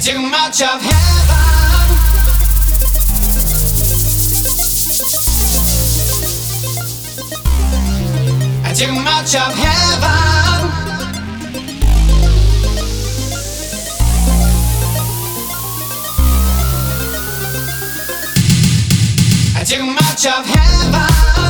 Too much of heaven. Too much of heaven. Too much of heaven.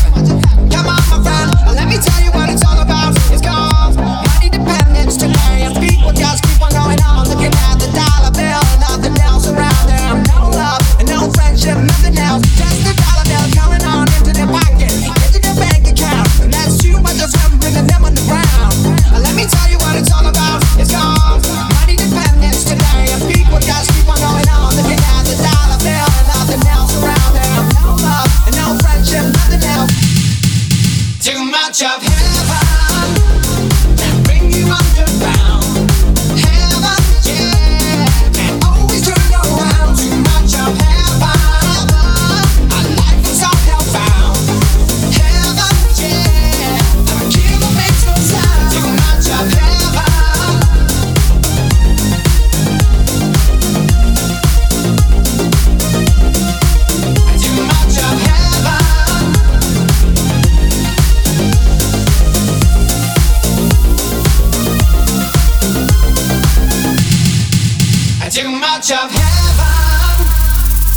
Too much of heaven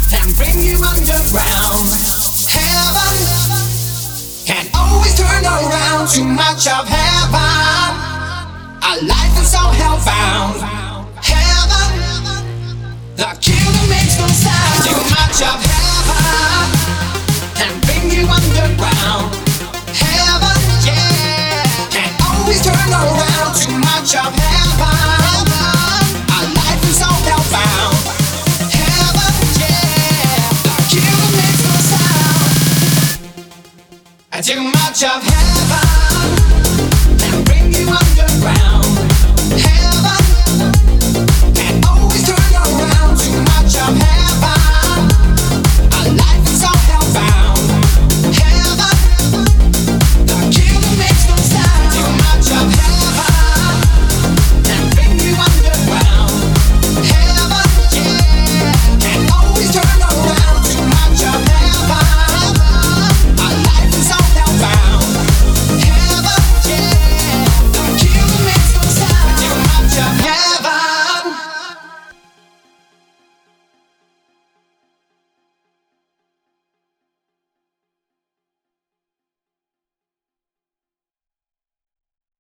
can bring you underground. Heaven can always turn around. Too much of heaven, a life is so hellbound. Heaven, the killer makes no sound. Too much of heaven can bring you underground. Heaven, yeah, can always turn around. Too much of heaven. much I've had.